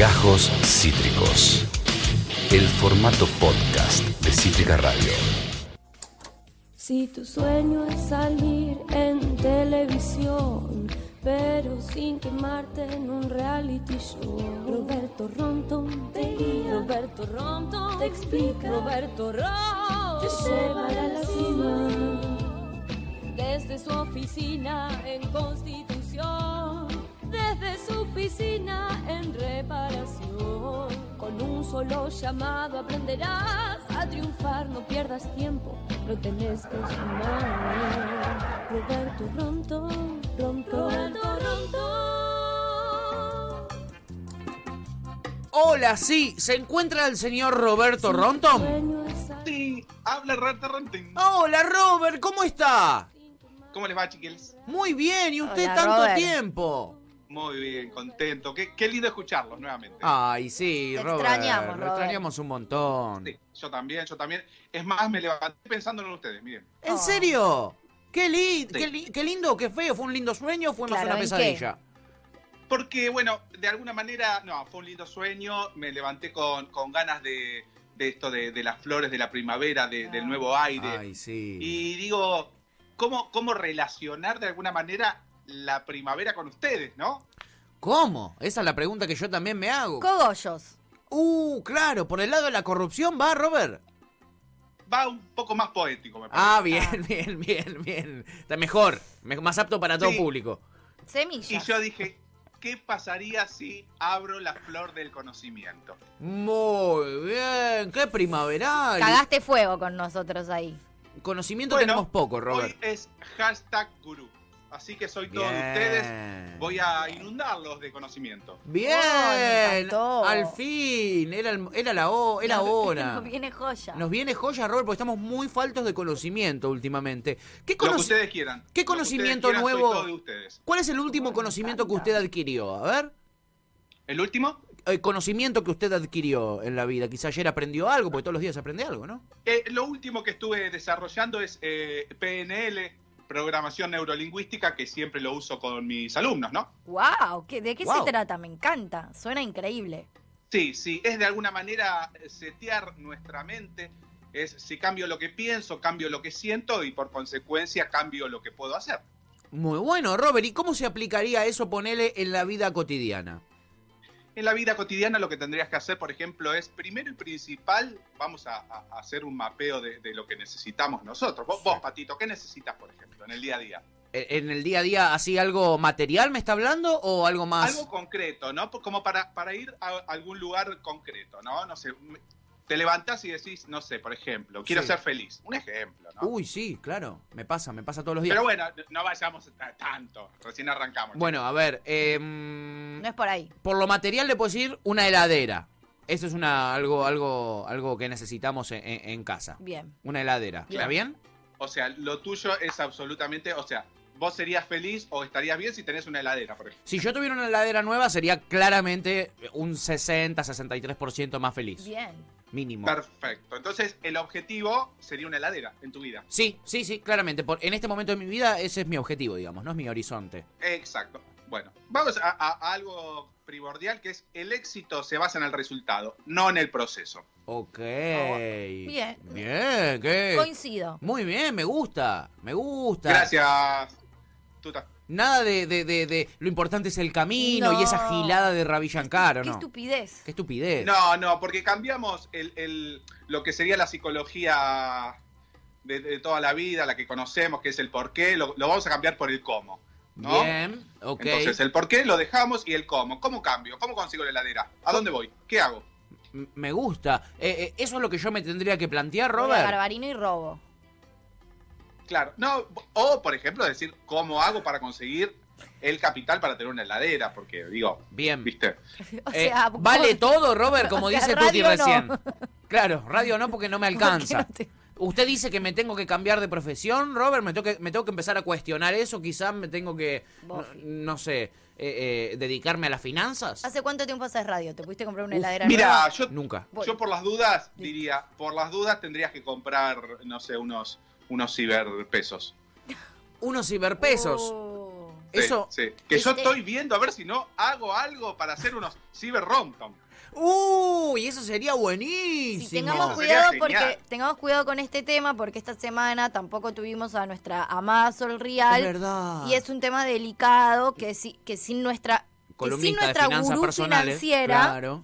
Gajos Cítricos. El formato podcast de Cítrica Radio. Si tu sueño es salir en televisión, pero sin quemarte en un reality show. Roberto Ronton te guía, Roberto Ronton te explica, Roberto Ronton te llevará a la cima. Desde su oficina en Constitución, desde su oficina en reparación. Con un solo llamado aprenderás a triunfar, no pierdas tiempo, lo tenés que sumar. Roberto Ronton, Ronton, Roberto Ronton. Hola, sí, ¿se encuentra el señor Roberto Ronton? Sí, habla Roberto Rontin. Hola, Robert, ¿cómo está? ¿Cómo les va, chiquils? Muy bien, ¿y usted Hola, tanto Robert. tiempo? Muy bien, contento. Qué, qué lindo escucharlos nuevamente. Ay, sí, Te Robert. extrañamos, Lo Robert. extrañamos un montón. Sí, yo también, yo también. Es más, me levanté pensando en ustedes, miren. ¿En Oh. serio? Qué, li- Sí. qué, li- qué lindo, qué feo. ¿Fue un lindo sueño o fue más Claro, una ¿en qué? pesadilla? Porque, bueno, de alguna manera, no, fue un lindo sueño. Me levanté con, con ganas de, de esto, de, de las flores de la primavera, de- del nuevo aire. Ay, sí. Y digo, ¿cómo, ¿cómo relacionar de alguna manera la primavera con ustedes, no? ¿Cómo? Esa es la pregunta que yo también me hago. Cogollos. Uh, claro, por el lado de la corrupción va, Robert. Va un poco más poético, me parece. Ah, bien, bien, bien, bien. Está mejor, me- más apto para todo Sí. público. Semillas. Y yo dije, ¿qué pasaría si abro la flor del conocimiento? Muy bien, qué primaveral. Cagaste fuego con nosotros ahí. Conocimiento Bueno, tenemos poco, Robert. Hoy es hashtag gurú. Así que soy todos Bien. ustedes. Voy a inundarlos de conocimiento. Bien, Oh, al fin, era, el- era la o- era Nos- hora. Nos viene joya. Nos viene joya, Robert, porque estamos muy faltos de conocimiento últimamente. ¿Qué, Lo que conoci- ustedes quieran. ¿Qué Lo que conocimiento ustedes quieran, soy nuevo? todo de ustedes. ¿Cuál es el último Bueno, conocimiento que usted adquirió? A ver. ¿El último? El conocimiento que usted adquirió en la vida. Quizá ayer aprendió algo, porque todos los días aprende algo, ¿no? Eh, lo último que estuve desarrollando es eh, PNL, programación neurolingüística, que siempre lo uso con mis alumnos, ¿no? Wow, ¿de qué se trata? Me encanta. Suena increíble. Sí, sí, es de alguna manera eh, setear nuestra mente. Es si cambio lo que pienso, cambio lo que siento y por consecuencia cambio lo que puedo hacer. Muy bueno, Robert. ¿Y cómo se aplicaría eso, ponele, en la vida cotidiana? En la vida cotidiana lo que tendrías que hacer, por ejemplo, es primero y principal, vamos a, hacer un mapeo de, de lo que necesitamos nosotros. Vos, Sí. vos, Patito, ¿qué necesitas, por ejemplo, en el día a día? ¿E- ¿En el día a día así algo material me está hablando o algo más? Algo concreto, ¿no? Como para, para ir a algún lugar concreto, ¿no? No sé, te levantás y decís, no sé, por ejemplo, quiero Sí. ser feliz. Un ejemplo, ¿no? Uy, sí, claro. Me pasa, me pasa todos los días. Pero bueno, no vayamos tanto, recién arrancamos. Bueno, a ver, em, No es por ahí. por lo material le puedo decir una heladera. Eso es una algo algo algo que necesitamos en, casa. Bien. Una heladera. ¿Está Claro. bien? O sea, lo tuyo es absolutamente, o sea, vos serías feliz o estarías bien si tenés una heladera, por ejemplo. Si yo tuviera una heladera nueva sería claramente un 60, 63% más feliz. Bien. Mínimo. Perfecto. Entonces, el objetivo sería una heladera en tu vida. Sí, sí, sí, claramente. Por, en este momento de mi vida ese es mi objetivo, digamos, no es mi horizonte. Exacto. Bueno, vamos a, a- a algo primordial que es el éxito se basa en el resultado, no en el proceso. Ok. Bien. Bien, ¿qué? Coincido. Muy bien, me gusta, me gusta. Gracias, Tuta. Nada de, de, de, de- lo importante es el camino No. y esa gilada de Ravi Shankar, ¿o Qué ¿no? estupidez. Qué estupidez. No, no, porque cambiamos el, el- lo que sería la psicología de, de toda la vida, la que conocemos, que es el por qué, lo, lo vamos a cambiar por el cómo. ¿no? Bien, ok. Entonces, el por qué lo dejamos y el cómo. ¿Cómo cambio? ¿Cómo consigo la heladera? ¿A dónde voy? ¿Qué hago? M- Me gusta. Eh, eh, eso es lo que yo me tendría que plantear, Robert. Garbarino y robo. Claro, no, o por ejemplo decir cómo hago para conseguir el capital para tener una heladera, porque digo, Bien. viste, O Eh, sea, vale ¿cómo- todo, Robert, como O sea, dice Tuti radio no. recién. Claro, radio no porque no me ¿Por qué alcanza. no te- ¿Usted dice que me tengo que cambiar de profesión, Robert? ¿Me tengo que, me tengo que empezar a cuestionar eso? Quizás me tengo que, no, sé, eh, eh, dedicarme a las finanzas. ¿Hace cuánto tiempo haces radio? ¿Te pudiste comprar una Uf, heladera mira, nueva? yo, Nunca. yo por las dudas diría, por las dudas tendrías que comprar, no sé, unos, unos ciberpesos. Unos ciberpesos. Oh. Sí, Eso. sí. Que yo estoy viendo a ver si no hago algo para hacer unos ciber romtom. Uy, eso sería buenísimo. Sí, tengamos cuidado porque tengamos cuidado con este tema porque esta semana tampoco tuvimos a nuestra amada Sol Real Es verdad. y es un tema delicado que si, que sin nuestra que sin de nuestra finanzas gurú personales. financiera Claro.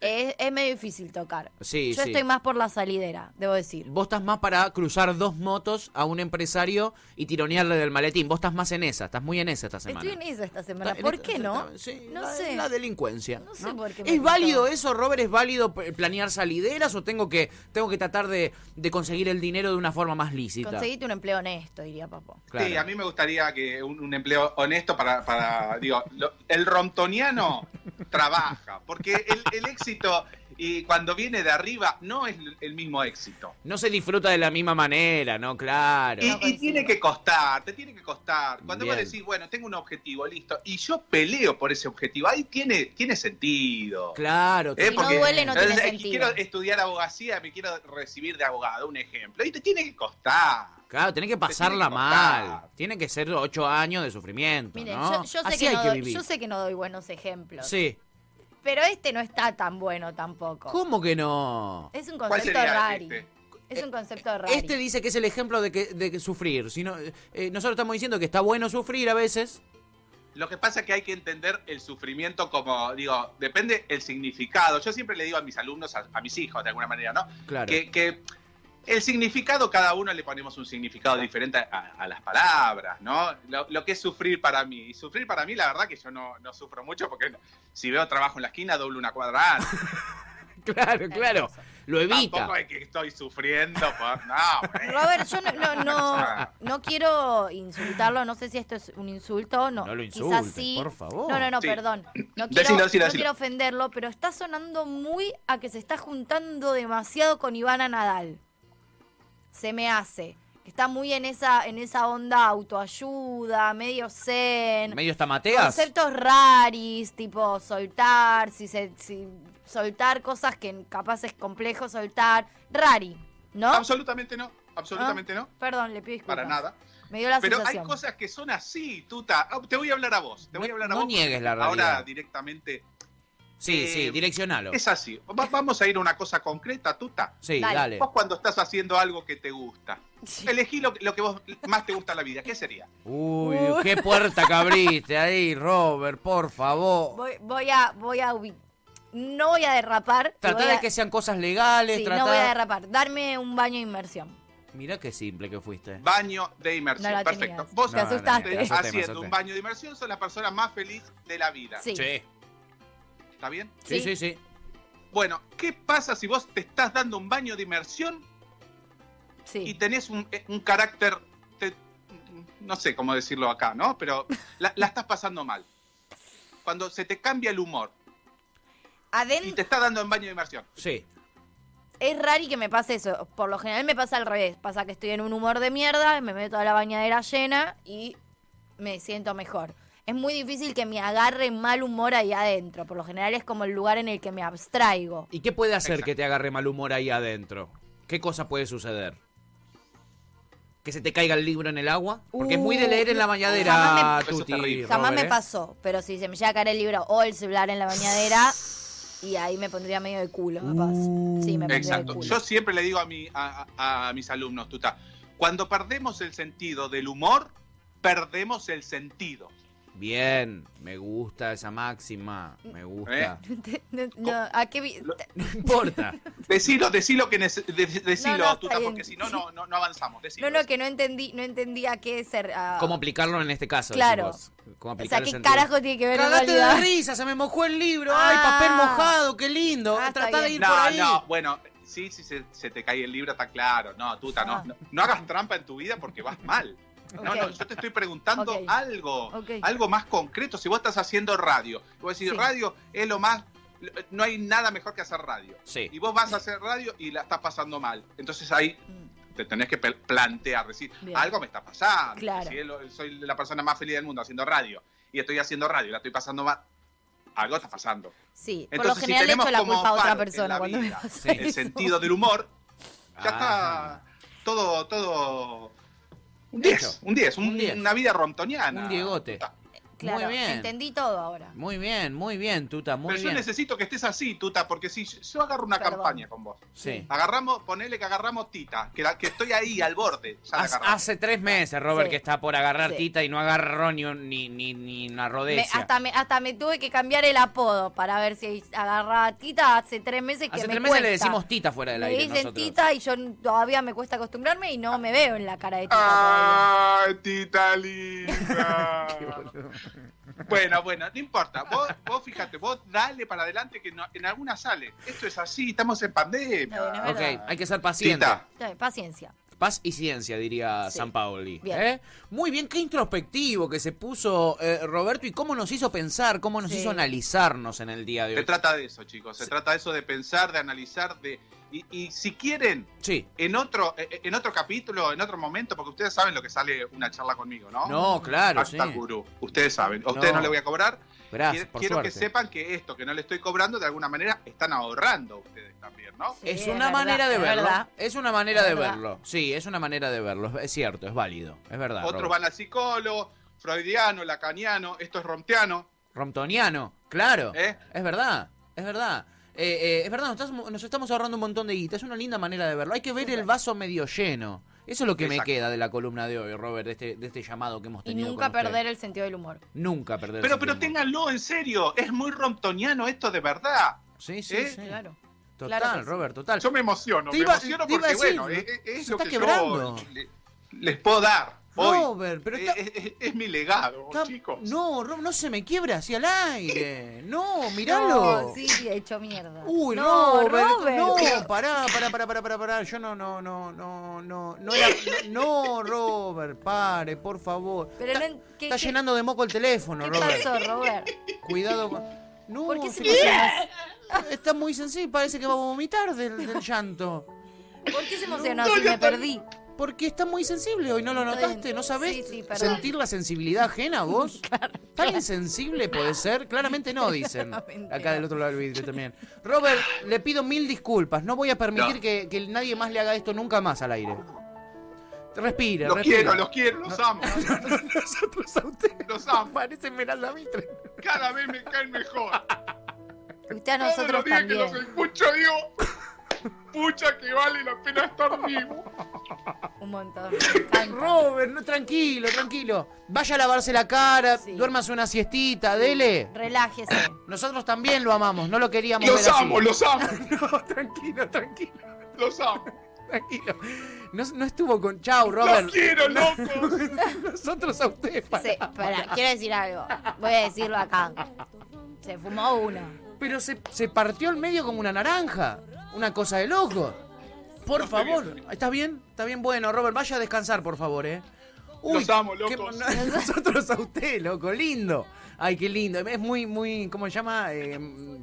Es, es medio difícil tocar. Sí, Yo sí. estoy más por la salidera, debo decir. Vos estás más para cruzar dos motos a un empresario y tironearle del maletín. Vos estás más en esa, estás muy en esa esta semana. Estoy en esa esta semana. Está- ¿Por qué no? sí, no la, sé. La delincuencia. No sé por qué ¿Es válido eso, Robert? ¿Es válido planear salideras o tengo que, tengo que tratar de, de conseguir el dinero de una forma más lícita? Conseguiste un empleo honesto, diría Papo. Claro. Sí, a mí me gustaría que un, un empleo honesto para, para digo, lo- el romtoniano trabaja, porque el, el éxito y cuando viene de arriba no es el mismo éxito. No se disfruta de la misma manera, ¿no? Claro. Y, No y coincido. tiene que costar, te tiene que costar. Cuando vos Bien. decís, bueno, tengo un objetivo, listo, y yo peleo por ese objetivo, ahí tiene, tiene sentido. Claro. ¿Eh? Si no duele, no tiene eh, sentido. Quiero estudiar abogacía, me quiero recibir de abogado, un ejemplo. Y te tiene que costar. Claro, que pasarla tiene que costar. mal. Tiene que ser ocho años de sufrimiento, Miren, ¿no? yo, yo sé Así que hay no que doy, vivir. yo sé que no doy buenos ejemplos. Sí. Pero este no está tan bueno tampoco. ¿Cómo que no? Es un ¿Cuál concepto sería rari. este? Es un concepto raro. Este dice que es el ejemplo de que, de que sufrir. Si no, eh, nosotros estamos diciendo que está bueno sufrir a veces. Lo que pasa es que hay que entender el sufrimiento como, digo, depende el significado. Yo siempre le digo a mis alumnos, a, a mis hijos de alguna manera, ¿no? Claro. Que, que el significado, cada uno le ponemos un significado diferente a, a las palabras, ¿no? Lo, lo que es sufrir para mí. Y sufrir para mí, la verdad que yo no, no sufro mucho porque si veo trabajo en la esquina, doblo una cuadra antes. Claro, claro. Lo evita. Tampoco es que estoy sufriendo por... No. Robert, yo no, no, no, no quiero insultarlo, no sé si esto es un insulto, no. No lo quizás sí. por favor. No, no, no, Sí. perdón. No quiero, Decilo, decilo, no decilo. quiero ofenderlo, pero está sonando muy a que se está juntando demasiado con Ivana Nadal. Se me hace. Está muy en esa, en esa onda autoayuda, medio zen. Medio está Mateas. Conceptos raris, tipo soltar, si se, si soltar cosas que capaz es complejo soltar. Rari, ¿no? Absolutamente no, absolutamente no, Perdón, le pido disculpas. para nada. Me dio la Pero hay cosas que son así, Tuta. Ah, Te voy a hablar a vos. Te voy a No- hablar a no vos. niegues la Ahora realidad. directamente. Sí, Eh, sí, direccionalo. Es así. Va- vamos a ir a una cosa concreta, Tuta. Sí, Dale. dale. Vos cuando estás haciendo algo que te gusta, Sí. elegí lo, lo que vos más te gusta en la vida. ¿Qué sería? Uy, qué puerta que abriste ahí, Robert, por favor. Voy, voy a, voy a no voy a derrapar. y Trata voy a- de que sean cosas legales, sí, trata... no voy a derrapar. Darme un baño de inmersión. Mirá qué simple que fuiste. Baño de inmersión. No Perfecto. tenías. Vos Te No, no, no, asustaste. me haciendo asusté. un baño de inmersión sos la persona más feliz de la vida. Sí. Sí, ¿Está bien? sí, Sí. sí. Bueno, ¿qué pasa si vos te estás dando un baño de inmersión Sí. y tenés un, eh, un carácter, te- no sé cómo decirlo acá, ¿no? Pero la, la estás pasando mal. Cuando se te cambia el humor y te está dando un baño de inmersión. Sí. es raro que me pase eso. Por lo general me pasa al revés. Pasa que estoy en un humor de mierda, me meto a la bañadera llena y me siento mejor. Es muy difícil que me agarre mal humor ahí adentro. Por lo general es como el lugar en el que me abstraigo. ¿Y qué puede hacer Exacto. que te agarre mal humor ahí adentro? ¿Qué cosa puede suceder? ¿Que se te caiga el libro en el agua? Porque es muy de leer en la Uh, bañadera, jamás me- Eso es Tuti, terrible. Jamás Robert, me ¿eh? pasó, pero si se me llega a caer el libro o el celular en la bañadera, y ahí me pondría medio de culo, capaz. Sí, me pondría Exacto. de culo. Yo siempre le digo a, mi, a, a- a mis alumnos, Tuta, cuando perdemos el sentido del humor, perdemos el sentido. Bien, me gusta esa máxima, me gusta. No, no, ¿a qué vi- No importa. Decilo, decilo que nece- de- decilo, No, no, Tuta, porque si no, no, no, avanzamos. Decilo, No, no, que no entendí, no entendí a qué ser. ¿Cómo aplicarlo en este caso? Claro. o sea, ¿qué sentido? carajo tiene que ver Cagate de risa, se me mojó el libro. Ay, Ah. papel mojado, qué lindo. Ah, de ir por No, ahí. no, bueno, sí, sí, se, se te cae el libro, está claro. No, Tuta, Ah. no, no, no hagas trampa en tu vida porque vas mal. No, no, yo te estoy preguntando algo, algo más concreto. Si vos estás haciendo radio, vos decís, Sí. radio es lo más, no hay nada mejor que hacer radio. Sí. Y vos vas a hacer radio y la estás pasando mal. Entonces ahí Mm, te tenés que plantear, decir, Bien. algo me está pasando. Claro. Si soy la persona más feliz del mundo haciendo radio y estoy haciendo radio y la estoy pasando mal, algo está pasando. Sí, por lo Entonces, si general le tenemos echo la como culpa a otra persona cuando me vida pasa Sí. el eso. sentido del humor, ya está todo, todo Un 10, Hecho. un 10, un- Un 10. una vida rontoniana. Un diegote. Tuta. Claro, muy bien. entendí todo ahora. Muy bien, muy bien, Tuta, muy Pero yo necesito que estés así, Tuta, porque si yo- agarro una Perdón. campaña con vos, Sí. agarramos, ponele que agarramos Tita, que, la- que estoy ahí al borde. Ya la Hace, tres meses, Robert, Sí. que está por agarrar Sí. Tita y no agarró ni, un- ni, ni, ni una Me- rodecia. hasta, me, hasta me tuve que cambiar el apodo para ver si agarraba a Tita hace tres meses que Hace me tres meses le decimos Tita fuera del Me aire dicen nosotros. Tita y yo todavía me cuesta acostumbrarme y no me veo en la cara de Tita todavía. ¡Ay, Tita linda! bueno, bueno, no importa. Vos, vos fíjate, vos dale para adelante que no- en alguna sale. Esto es así, estamos en pandemia. Es Ok, hay que ser paciente. Tita, Paciencia. Paz y ciencia, diría Sí. San Paoli. Bien. ¿eh? Muy bien, qué introspectivo que se puso eh, Roberto y cómo nos hizo pensar, cómo nos Sí. hizo analizarnos en el día de se hoy. trata de eso, chicos. Se trata de eso de pensar, de analizar, de. Y, y si quieren, Sí. en otro, eh, en otro capítulo, en otro momento, porque ustedes saben lo que sale una charla conmigo, ¿no? No, claro, sí. Hashtag gurú. Ustedes saben. A ustedes No. no, le voy a cobrar. Gracias, Quiero, por quiero que sepan que esto que no le estoy cobrando, de alguna manera, están ahorrando ustedes también, ¿no? Sí, Es es una verdad, manera de verlo. verdad. Es una manera Es de verdad. verlo. Sí, es una manera de verlo. Es cierto, es válido. Es verdad. Otros Robert. van al psicólogo, freudiano, lacaniano, esto es romteano. Romptoniano, claro. ¿Eh? Es verdad, es verdad. Eh, eh, es verdad, nos estamos, nos estamos ahorrando un montón de guita. Es una linda manera de verlo. Hay que ver el vaso medio lleno. Eso es lo que me queda de la columna de hoy, Robert, de este, de este llamado que hemos Y tenido. nunca con usted. perder el sentido del humor. Nunca perder Pero, ese pero tiempo. ténganlo en serio, es muy romptoniano esto de verdad. Sí, sí, ¿Eh? sí. Claro. Total, Claro que sí. Robert, total. Yo me emociono, Te me iba- emociono te iba porque, a decir, bueno, es, es se lo está que quebrando. yo le- les puedo dar Robert, pero está- es, es- es mi legado, Está- chicos. No, Rob, no se me quiebra hacia el aire. No, miralo. No, sí, he hecho mierda. Uy, no, Robert, Robert. no, pará, pará, pará, pará, pará, pará. Yo no, no, no, no, no, no era, no, Robert, pare, por favor. Pero está, no- ¿qué- está qué- llenando de moco el teléfono, ¿Qué Robert. pasó, Robert? Cuidado con... No, ¿Por qué se está muy sensible, parece que va a vomitar del, del llanto. ¿Por qué se emocionó así? Me perdí. Porque está muy sensible hoy, ¿no lo notaste? ¿No sabés Sí, sí, perdón. sentir la sensibilidad ajena vos? ¿Tan insensible puede ser? Claramente no, dicen. Acá del otro lado del vidrio también. Robert, le pido mil disculpas. No voy a permitir No. que, que nadie más le haga esto nunca más al aire. Respire, Los quiero, los quiero, los amo. Nosotros a usted Los amo. parece Esmeralda Mitre. Cada vez me caen mejor. Usted a Todos nosotros los días que también. los escucho digo, pucha que vale la pena estar vivo. Un montón. Robert, no, tranquilo, tranquilo. Vaya a lavarse la cara, Sí. duérmase una siestita, dele. Relájese. Nosotros también lo amamos, no lo queríamos Los ver así. amo, los amo, No, tranquilo, tranquilo, los amo. tranquilo. No, no estuvo con. Chau, Robert. Los quiero, locos. Nosotros a ustedes. pará. Sí, espera, quiero decir algo. Voy a decirlo acá. Se fumó uno. Pero se, se partió el medio como una naranja. Una cosa de loco. Por favor. ¿Estás bien? ¿Está bien? Bueno, Robert, vaya a descansar, por favor, ¿eh? Los amo, qué- locos. nosotros a usted, loco, lindo. Ay, qué lindo. Es muy, muy, ¿cómo se llama? Eh,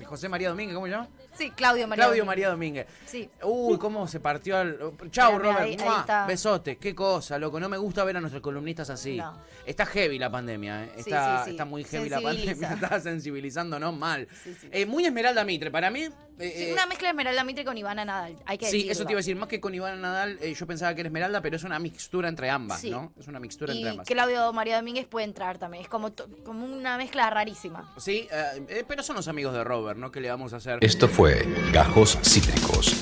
José María Domínguez, ¿cómo se llama? Sí, Claudio María. Claudio Domínguez. María Domínguez. Sí. Uy, cómo se partió al... Chau, Mira, Robert. ahí- ahí. Besote. Qué cosa, loco. No me gusta ver a nuestros columnistas así. No. Está heavy la pandemia, ¿eh? Sí, Está, sí, sí. está muy heavy la pandemia. Está sensibilizándonos mal. Sí, sí. Eh, muy Esmeralda Mitre. Para mí... eh, Sí, eh, una mezcla de Esmeralda Mitre con Ivana Nadal. Hay que Sí, decirlo. eso te iba a decir. Más que con Iván Nadal, eh, yo pensaba que era Esmeralda, pero es una mixtura entre ambas, Sí. ¿no? Es una mixtura entre Y ambas. Claudio María Domínguez puede entrar también. Es como, como una mezcla rarísima. Sí, eh, eh, pero son los amigos de Robert, ¿no? ¿Qué le vamos a hacer? Esto fue Gajos Cítricos.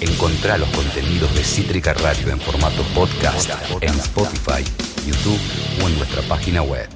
Encontrá los contenidos de Cítrica Radio en formato podcast en Spotify, YouTube o en nuestra página web.